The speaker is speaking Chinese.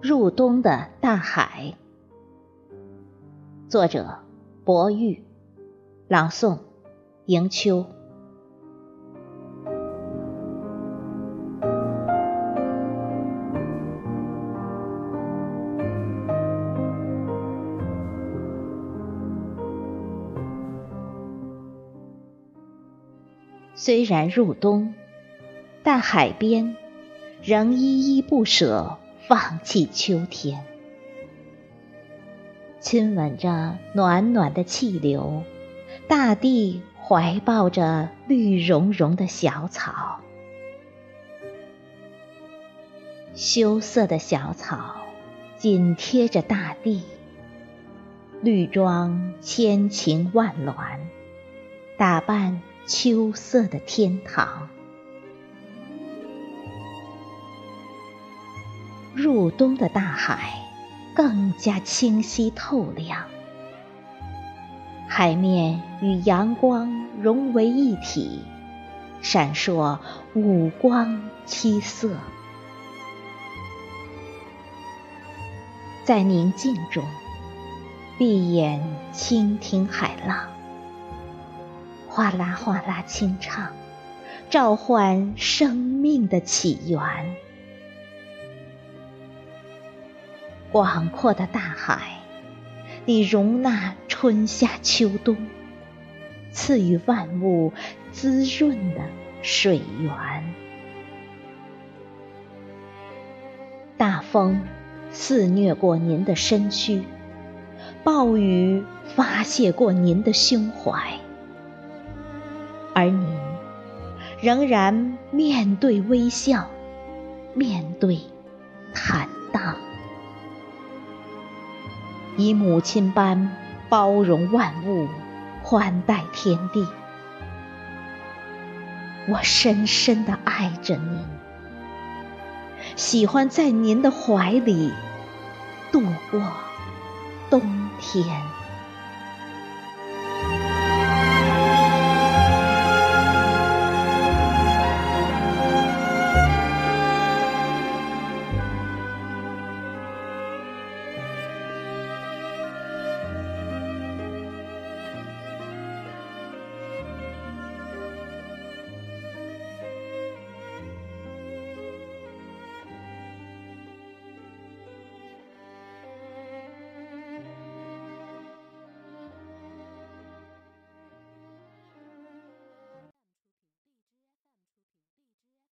入冬的大海，作者：博玉，朗诵：迎秋。虽然入冬，但海边仍依依不舍。放弃秋天，亲吻着暖暖的气流，大地怀抱着绿茸茸的小草，羞涩的小草紧贴着大地，绿装千情万峦，打扮秋色的天堂。入冬的大海更加清晰透亮，海面与阳光融为一体，闪烁五光七色。在宁静中，闭眼倾听海浪，哗啦哗啦轻唱，召唤生命的起源。广阔的大海，你容纳春夏秋冬，赐予万物滋润的水源。大风肆虐过您的身躯，暴雨发泄过您的胸怀，而您仍然面对微笑，面对坦荡。以母亲般包容万物，宽待天地。我深深的爱着您，喜欢在您的怀里度过冬天。